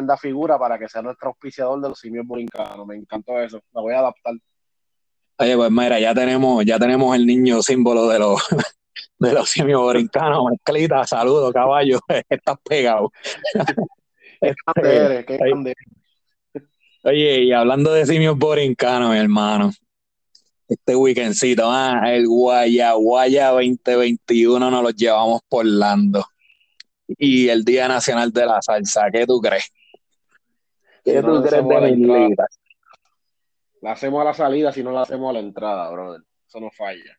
tremenda figura para que sea nuestro auspiciador de los simios borincanos. Me encantó eso. La voy a adaptar. Oye, pues mira, ya tenemos, ya tenemos el niño símbolo de los de los simios borincanos, mezclita, saludos, caballo, estás pegado. Qué grande. Oye, y hablando de simios borincanos, mi hermano, este weekendcito, ah, el Guaya Guaya 2021 nos lo llevamos por Lando. Y el Día Nacional de la Salsa, ¿qué tú crees? ¿Qué tú crees de mi La hacemos a la salida si no la hacemos a la entrada, brother. Eso no falla.